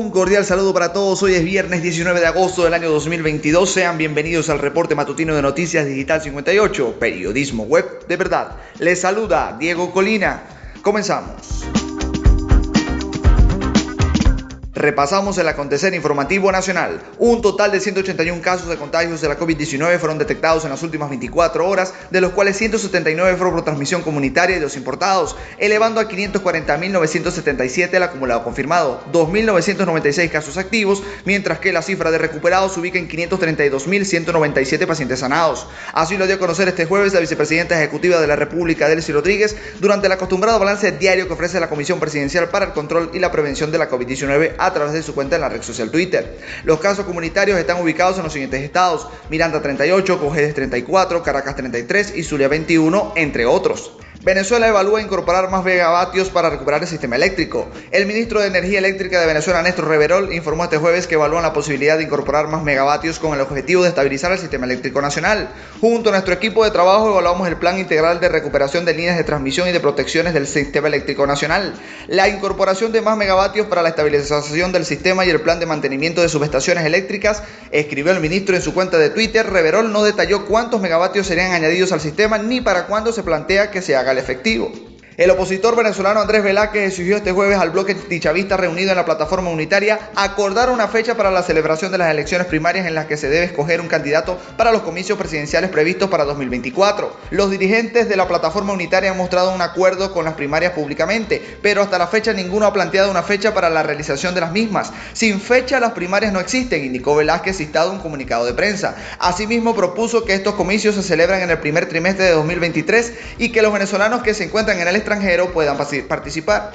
Un cordial saludo para todos. Hoy es viernes 19 de agosto del año 2022. Sean bienvenidos al reporte matutino de Noticias Digital 58, periodismo web de verdad. Les saluda Diego Colina. Comenzamos. Repasamos el acontecer informativo nacional. Un total de 181 casos de contagios de la COVID-19 fueron detectados en las últimas 24 horas, de los cuales 179 fueron por transmisión comunitaria y dos importados, elevando a 540.977 el acumulado confirmado, 2.996 casos activos, mientras que la cifra de recuperados se ubica en 532.197 pacientes sanados. Así lo dio a conocer este jueves la vicepresidenta ejecutiva de la República, Delcy Rodríguez, durante el acostumbrado balance diario que ofrece la Comisión Presidencial para el Control y la Prevención de la COVID-19 a través de su cuenta en la red social Twitter. Los casos comunitarios están ubicados en los siguientes estados: Miranda 38, Cojedes 34, Caracas 33 y Zulia 21, entre otros. Venezuela evalúa incorporar más megavatios para recuperar el sistema eléctrico. El ministro de Energía Eléctrica de Venezuela, Néstor Reverol, informó este jueves que evalúan la posibilidad de incorporar más megavatios con el objetivo de estabilizar el sistema eléctrico nacional. Junto a nuestro equipo de trabajo evaluamos el plan integral de recuperación de líneas de transmisión y de protecciones del sistema eléctrico nacional, la incorporación de más megavatios para la estabilización del sistema y el plan de mantenimiento de subestaciones eléctricas, escribió el ministro en su cuenta de Twitter. Reverol no detalló cuántos megavatios serían añadidos al sistema ni para cuándo se plantea que se haga al efectivo. El opositor venezolano Andrés Velázquez exigió este jueves al bloque tichavista reunido en la plataforma unitaria acordar una fecha para la celebración de las elecciones primarias en las que se debe escoger un candidato para los comicios presidenciales previstos para 2024. Los dirigentes de la plataforma unitaria han mostrado un acuerdo con las primarias públicamente, pero hasta la fecha ninguno ha planteado una fecha para la realización de las mismas. Sin fecha las primarias no existen, indicó Velázquez citado en un comunicado de prensa. Asimismo propuso que estos comicios se celebran en el primer trimestre de 2023 y que los venezolanos que se encuentran en el extranjero puedan participar.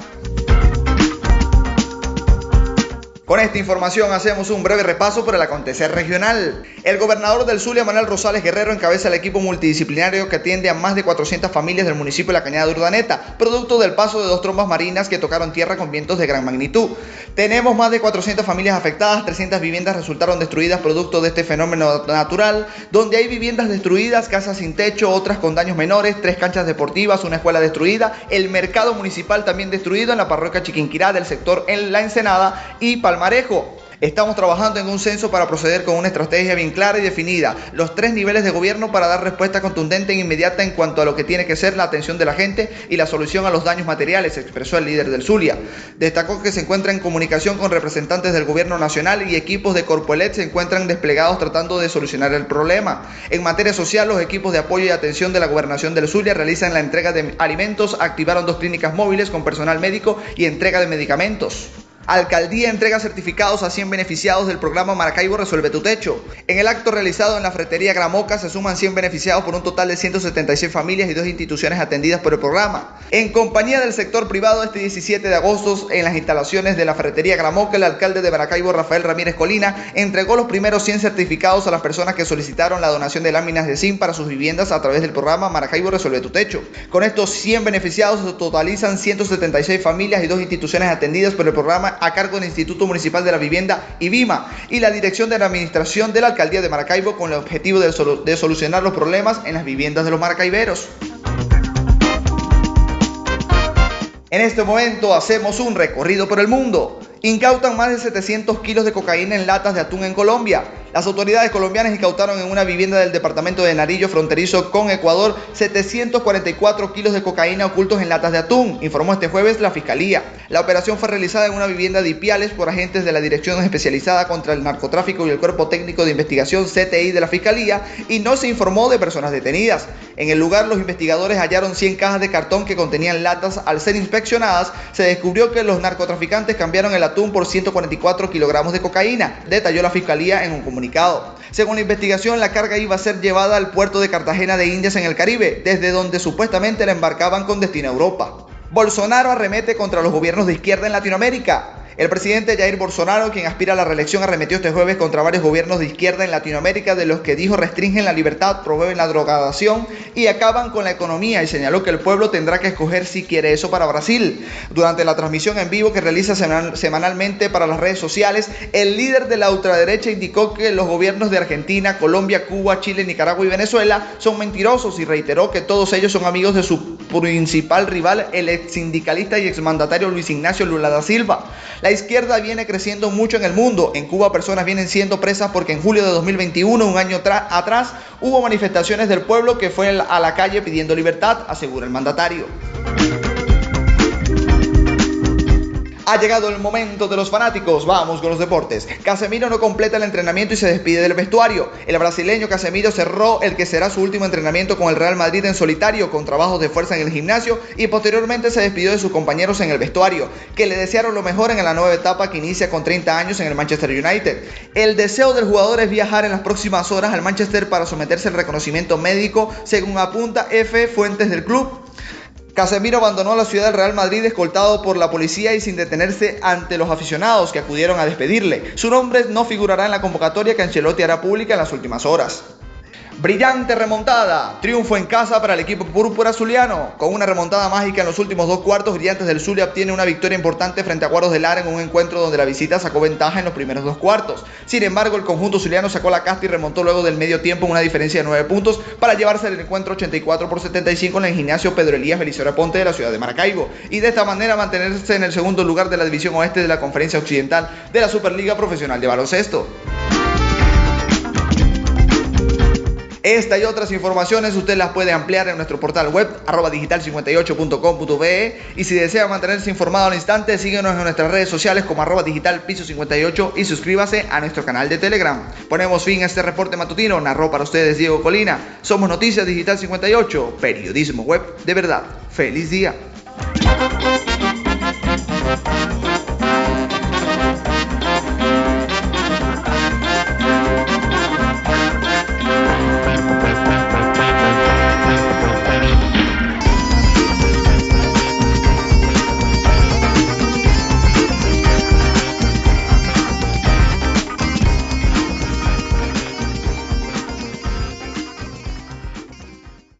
Con esta información hacemos un breve repaso por el acontecer regional. El gobernador del Zulia, Manuel Rosales Guerrero, encabeza el equipo multidisciplinario que atiende a más de 400 familias del municipio de La Cañada de Urdaneta, producto del paso de dos trombas marinas que tocaron tierra con vientos de gran magnitud. Tenemos más de 400 familias afectadas, 300 viviendas resultaron destruidas producto de este fenómeno natural, donde hay viviendas destruidas, casas sin techo, otras con daños menores, tres canchas deportivas, una escuela destruida, el mercado municipal también destruido en la parroquia Chiquinquirá del sector en La Ensenada y Palma Marejo. Estamos trabajando en un censo para proceder con una estrategia bien clara y definida, los tres niveles de gobierno para dar respuesta contundente e inmediata en cuanto a lo que tiene que ser la atención de la gente y la solución a los daños materiales, expresó el líder del Zulia. Destacó que se encuentra en comunicación con representantes del gobierno nacional y equipos de Corpoelet se encuentran desplegados tratando de solucionar el problema. En materia social, los equipos de apoyo y atención de la gobernación del Zulia realizan la entrega de alimentos, activaron dos clínicas móviles con personal médico y entrega de medicamentos. Alcaldía entrega certificados a 100 beneficiados del programa Maracaibo Resuelve tu Techo. En el acto realizado en la fretería Gramoca se suman 100 beneficiados por un total de 176 familias y dos instituciones atendidas por el programa. En compañía del sector privado, este 17 de agosto, en las instalaciones de la fretería Gramoca, el alcalde de Maracaibo, Rafael Ramírez Colina, entregó los primeros 100 certificados a las personas que solicitaron la donación de láminas de zinc para sus viviendas a través del programa Maracaibo Resuelve tu Techo. Con estos 100 beneficiados se totalizan 176 familias y dos instituciones atendidas por el programa a cargo del Instituto Municipal de la Vivienda IBIMA y la Dirección de la Administración de la Alcaldía de Maracaibo con el objetivo de, de solucionar los problemas en las viviendas de los maracaiberos. En este momento hacemos un recorrido por el mundo. Incautan más de 700 kilos de cocaína en latas de atún en Colombia. Las autoridades colombianas incautaron en una vivienda del departamento de Narillo fronterizo con Ecuador 744 kilos de cocaína ocultos en latas de atún, informó este jueves la Fiscalía. La operación fue realizada en una vivienda de Ipiales por agentes de la Dirección Especializada contra el Narcotráfico y el Cuerpo Técnico de Investigación CTI de la Fiscalía y no se informó de personas detenidas. En el lugar los investigadores hallaron 100 cajas de cartón que contenían latas. Al ser inspeccionadas se descubrió que los narcotraficantes cambiaron el atún por 144 kilogramos de cocaína, detalló la Fiscalía en un comunicado. Según la investigación, la carga iba a ser llevada al puerto de Cartagena de Indias en el Caribe, desde donde supuestamente la embarcaban con destino a Europa. Bolsonaro arremete contra los gobiernos de izquierda en Latinoamérica. El presidente Jair Bolsonaro, quien aspira a la reelección, arremetió este jueves contra varios gobiernos de izquierda en Latinoamérica, de los que dijo restringen la libertad, promueven la drogadación y acaban con la economía y señaló que el pueblo tendrá que escoger si quiere eso para Brasil. Durante la transmisión en vivo que realiza semanalmente para las redes sociales, el líder de la ultraderecha indicó que los gobiernos de Argentina, Colombia, Cuba, Chile, Nicaragua y Venezuela son mentirosos y reiteró que todos ellos son amigos de su principal rival, el ex sindicalista y exmandatario Luis Ignacio Lula da Silva. La izquierda viene creciendo mucho en el mundo. En Cuba personas vienen siendo presas porque en julio de 2021, un año atrás, hubo manifestaciones del pueblo que fue a la calle pidiendo libertad, asegura el mandatario. Ha llegado el momento de los fanáticos. Vamos con los deportes. Casemiro no completa el entrenamiento y se despide del vestuario. El brasileño Casemiro cerró el que será su último entrenamiento con el Real Madrid en solitario, con trabajos de fuerza en el gimnasio y posteriormente se despidió de sus compañeros en el vestuario, que le desearon lo mejor en la nueva etapa que inicia con 30 años en el Manchester United. El deseo del jugador es viajar en las próximas horas al Manchester para someterse al reconocimiento médico, según apunta F. Fuentes del club. Casemiro abandonó la ciudad del Real Madrid escoltado por la policía y sin detenerse ante los aficionados que acudieron a despedirle. Su nombre no figurará en la convocatoria que Ancelotti hará pública en las últimas horas. Brillante remontada, triunfo en casa para el equipo púrpura zuliano. Con una remontada mágica en los últimos dos cuartos, Brillantes del Zulia obtiene una victoria importante frente a Cuadros del Lara en un encuentro donde la visita sacó ventaja en los primeros dos cuartos. Sin embargo, el conjunto zuliano sacó la casta y remontó luego del medio tiempo una diferencia de 9 puntos para llevarse el encuentro 84 por 75 en el gimnasio Pedro Elías Belicora Ponte de la ciudad de Maracaibo y de esta manera mantenerse en el segundo lugar de la división oeste de la Conferencia Occidental de la Superliga Profesional de Baloncesto. Esta y otras informaciones usted las puede ampliar en nuestro portal web arroba digital58.com.be y si desea mantenerse informado al instante, síguenos en nuestras redes sociales como arroba digital piso 58 y suscríbase a nuestro canal de Telegram. Ponemos fin a este reporte matutino, narró para ustedes Diego Colina. Somos Noticias Digital 58, periodismo web de verdad. ¡Feliz día!